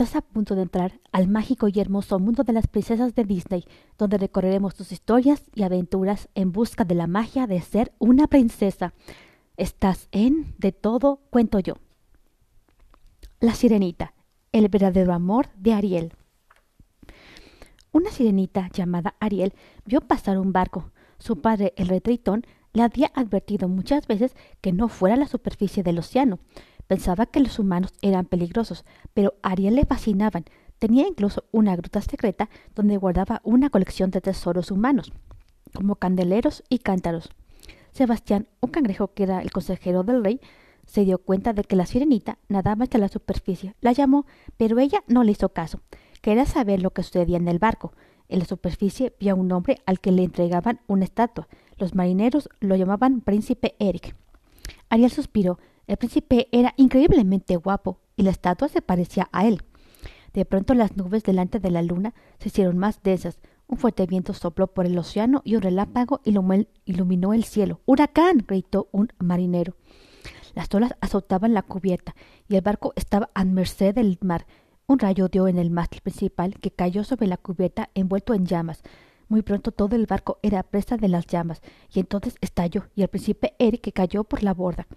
Estás a punto de entrar al mágico y hermoso mundo de las princesas de Disney, donde recorreremos tus historias y aventuras en busca de la magia de ser una princesa. Estás en De todo cuento yo. La sirenita, el verdadero amor de Ariel. Una sirenita llamada Ariel vio pasar un barco. Su padre, el rey Tritón, le había advertido muchas veces que no fuera a la superficie del océano. Pensaba que los humanos eran peligrosos, pero Ariel le fascinaban. Tenía incluso una gruta secreta donde guardaba una colección de tesoros humanos, como candeleros y cántaros. Sebastián, un cangrejo que era el consejero del rey, se dio cuenta de que la sirenita nadaba hasta la superficie. La llamó, pero ella no le hizo caso. Quería saber lo que sucedía en el barco. En la superficie vio a un hombre al que le entregaban una estatua. Los marineros lo llamaban Príncipe Eric. Ariel suspiró. El príncipe era increíblemente guapo y la estatua se parecía a él. De pronto las nubes delante de la luna se hicieron más densas. Un fuerte viento sopló por el océano y un relámpago iluminó el cielo. ¡Huracán! gritó un marinero. Las olas azotaban la cubierta y el barco estaba a merced del mar. Un rayo dio en el mástil principal que cayó sobre la cubierta envuelto en llamas. Muy pronto todo el barco era presa de las llamas, y entonces estalló, y el príncipe Eric cayó por la borda.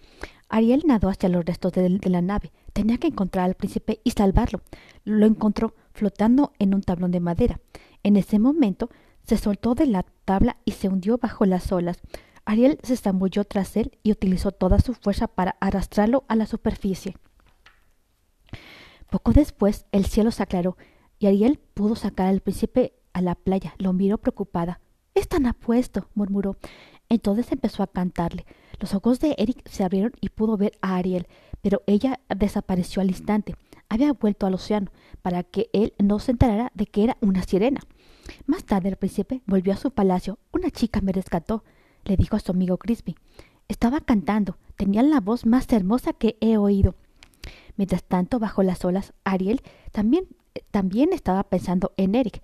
Ariel nadó hacia los restos de, la nave. Tenía que encontrar al príncipe y salvarlo. Lo encontró flotando en un tablón de madera. En ese momento se soltó de la tabla y se hundió bajo las olas. Ariel se zambulló tras él y utilizó toda su fuerza para arrastrarlo a la superficie. Poco después el cielo se aclaró y Ariel pudo sacar al príncipe a la playa. Lo miró preocupada. Están apuesto, murmuró. Entonces empezó a cantarle. Los ojos de Eric se abrieron y pudo ver a Ariel, pero ella desapareció al instante. Había vuelto al océano para que él no se enterara de que era una sirena. Más tarde el príncipe volvió a su palacio. Una chica me rescató, le dijo a su amigo Crispy. Estaba cantando. Tenía la voz más hermosa que he oído. Mientras tanto, bajo las olas, Ariel también, también estaba pensando en Eric.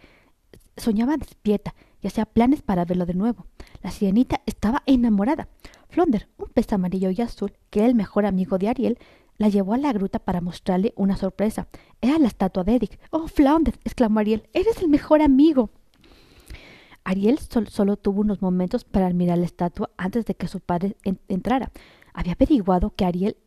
Soñaba despierta y hacía planes para verlo de nuevo. La sirenita estaba enamorada. Flonder, un pez amarillo y azul, que era el mejor amigo de Ariel, la llevó a la gruta para mostrarle una sorpresa. Era la estatua de Eric. ¡Oh, Flounder! exclamó Ariel. ¡Eres el mejor amigo! Ariel solo tuvo unos momentos para admirar la estatua antes de que su padre entrara. Había averiguado que Ariel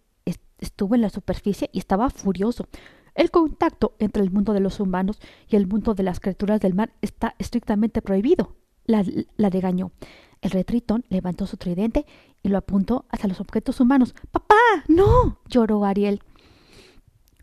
estuvo en la superficie y estaba furioso. El contacto entre el mundo de los humanos y el mundo de las criaturas del mar está estrictamente prohibido. La, la regañó. El rey Tritón levantó su tridente y lo apuntó hacia los objetos humanos. ¡Papá! ¡No! lloró Ariel.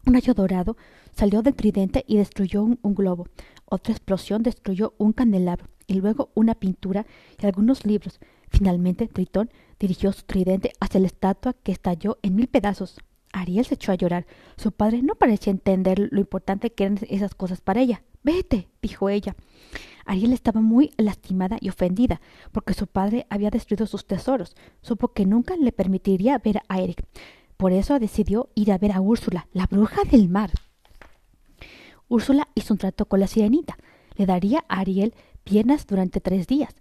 Un rayo dorado salió del tridente y destruyó un, un, globo. Otra explosión destruyó un candelabro y luego una pintura y algunos libros. Finalmente, Tritón dirigió su tridente hacia la estatua que estalló en mil pedazos. Ariel se echó a llorar. Su padre no parecía entender lo importante que eran esas cosas para ella. Vete, dijo ella. Ariel estaba muy lastimada y ofendida porque su padre había destruido sus tesoros. Supo que nunca le permitiría ver a Eric. Por eso decidió ir a ver a Úrsula, la bruja del mar. Úrsula hizo un trato con la sirenita. Le daría a Ariel piernas durante tres días.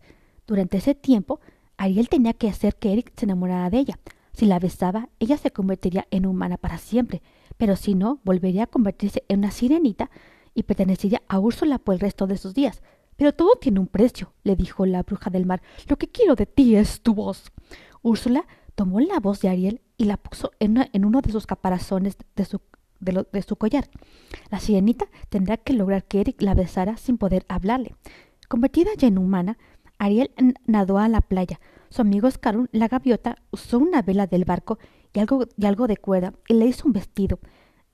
Durante ese tiempo, Ariel tenía que hacer que Eric se enamorara de ella. Si la besaba, ella se convertiría en humana para siempre, pero si no, volvería a convertirse en una sirenita y pertenecería a Úrsula por el resto de sus días. Pero todo tiene un precio, le dijo la bruja del mar. Lo que quiero de ti es tu voz. Úrsula tomó la voz de Ariel y la puso en, en uno de sus caparazones de su collar. La sirenita tendrá que lograr que Eric la besara sin poder hablarle. Convertida ya en humana, Ariel nadó a la playa, su amigo Scarun, la gaviota, usó una vela del barco y algo, y algo de cuerda y le hizo un vestido.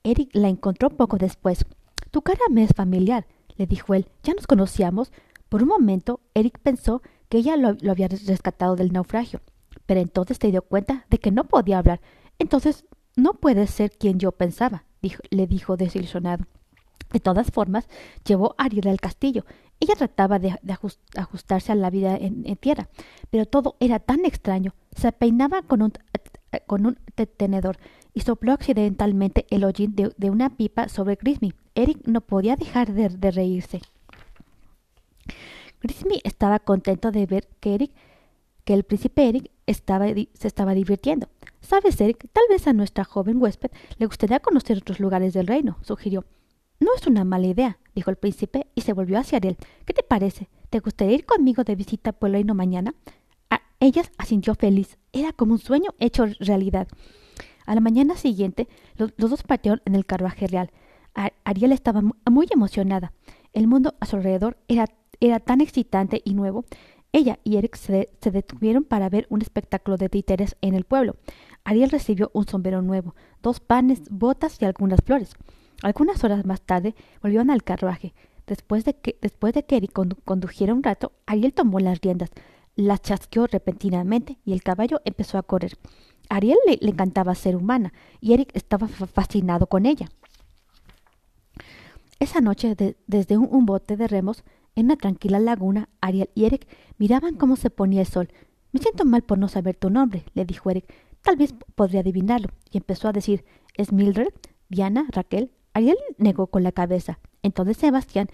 Eric la encontró poco después. Tu cara me es familiar, le dijo él. ¿Ya nos conocíamos? Por un momento, Eric pensó que ella lo, había rescatado del naufragio, pero entonces se dio cuenta de que no podía hablar. Entonces, no puede ser quien yo pensaba, dijo, le dijo desilusionado. De todas formas, llevó a Ariel al castillo ella trataba de, ajustarse a la vida en, tierra, pero todo era tan extraño. Se peinaba con un, con un tenedor y sopló accidentalmente el hollín de, de, una pipa sobre Grismy. Eric no podía dejar de, reírse. Grismy estaba contento de ver que Eric, que el príncipe Eric estaba, se estaba divirtiendo. Sabes, Eric, tal vez a nuestra joven huésped le gustaría conocer otros lugares del reino, sugirió. No es una mala idea, dijo el príncipe y se volvió hacia Ariel. ¿Qué te parece? ¿Te gustaría ir conmigo de visita por el reino mañana? A ella asintió feliz. Era como un sueño hecho realidad. A la mañana siguiente, los, dos partieron en el carruaje real. Ariel estaba muy emocionada. El mundo a su alrededor era, era tan excitante y nuevo. Ella y Eric se, detuvieron para ver un espectáculo de títeres en el pueblo. Ariel recibió un sombrero nuevo, dos panes, botas y algunas flores. Algunas horas más tarde volvieron al carruaje. Después de que, después de que Eric condujera un rato, Ariel tomó las riendas, las chasqueó repentinamente y el caballo empezó a correr. A Ariel le, encantaba ser humana y Eric estaba fascinado con ella. Esa noche, desde un, bote de remos, en una tranquila laguna, Ariel y Eric miraban cómo se ponía el sol. Me siento mal por no saber tu nombre, le dijo Eric. Tal vez podría adivinarlo. Y empezó a decir, ¿es Mildred? ¿Diana? ¿Raquel? Ariel negó con la cabeza. Entonces Sebastián,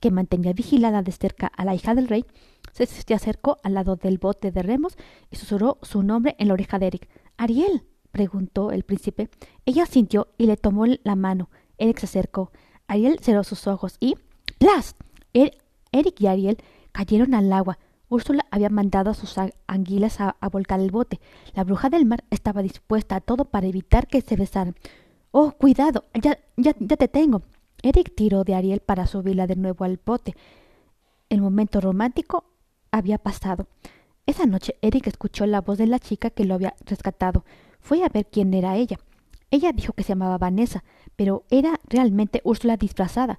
que mantenía vigilada de cerca a la hija del rey, se, acercó al lado del bote de remos y susurró su nombre en la oreja de Eric. Ariel, preguntó el príncipe. Ella sintió y le tomó la mano. Eric se acercó. Ariel cerró sus ojos y ¡plas! Er, Eric y Ariel cayeron al agua. Úrsula había mandado a sus anguilas a, volcar el bote. La bruja del mar estaba dispuesta a todo para evitar que se besaran. Oh, cuidado, ya, ya, ya te tengo. Eric tiró de Ariel para subirla de nuevo al bote. El momento romántico había pasado. Esa noche Eric escuchó la voz de la chica que lo había rescatado. Fue a ver quién era ella. Ella dijo que se llamaba Vanessa, pero era realmente Úrsula disfrazada.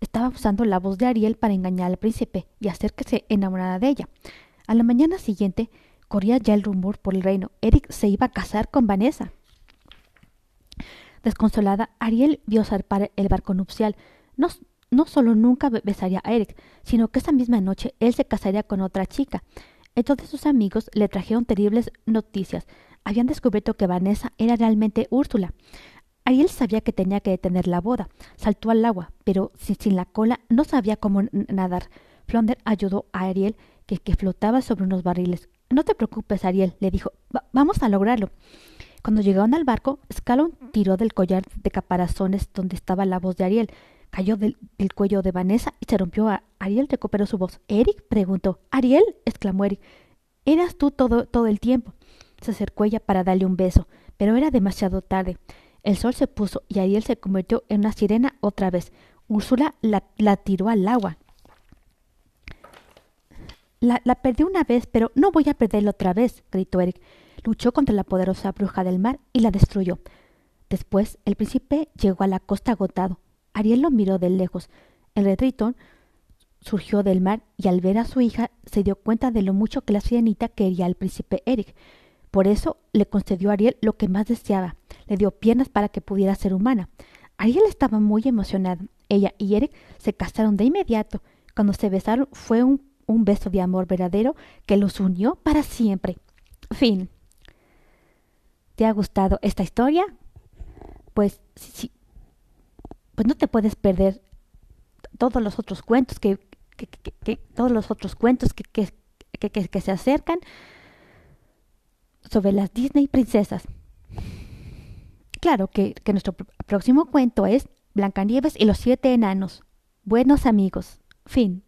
Estaba usando la voz de Ariel para engañar al príncipe y hacer que se enamorara de ella. A la mañana siguiente corría ya el rumor por el reino. Eric se iba a casar con Vanessa. Desconsolada, Ariel vio zarpar el barco nupcial. No, no solo nunca besaría a Eric, sino que esa misma noche él se casaría con otra chica. Entonces sus amigos le trajeron terribles noticias. Habían descubierto que Vanessa era realmente Úrsula. Ariel sabía que tenía que detener la boda. Saltó al agua, pero sin, la cola no sabía cómo nadar. Flonder ayudó a Ariel, que, que, flotaba sobre unos barriles. No te preocupes, Ariel, le dijo. vamos a lograrlo. Cuando llegaron al barco, Scalon tiró del collar de caparazones donde estaba la voz de Ariel, cayó del, cuello de Vanessa y se rompió. A Ariel recuperó su voz. ¿Eric? preguntó. ¿Ariel? exclamó Eric. Eras tú todo, todo el tiempo. Se acercó ella para darle un beso, pero era demasiado tarde. El sol se puso y Ariel se convirtió en una sirena otra vez. Úrsula la, la tiró al agua. La, la perdí una vez, pero no voy a perderla otra vez, gritó Eric luchó contra la poderosa bruja del mar y la destruyó. Después el príncipe llegó a la costa agotado. Ariel lo miró de lejos. El rey surgió del mar y al ver a su hija se dio cuenta de lo mucho que la sirenita quería al príncipe Eric. Por eso le concedió a Ariel lo que más deseaba. Le dio piernas para que pudiera ser humana. Ariel estaba muy emocionada. Ella y Eric se casaron de inmediato. Cuando se besaron fue un, un beso de amor verdadero que los unió para siempre. Fin. ¿Te ha gustado esta historia? Pues sí, pues no te puedes perder todos los otros cuentos que, todos los otros cuentos que, se acercan sobre las Disney princesas. Claro que, que nuestro próximo cuento es Blancanieves y los siete enanos. Buenos amigos. Fin.